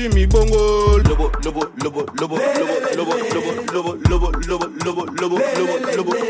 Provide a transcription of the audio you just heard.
Jimmy Bongo. Lobo, lobo, lobo, lobo, lobo, lobo, lobo, lobo, lobo, lobo, lobo, lobo, lobo, lobo, lobo.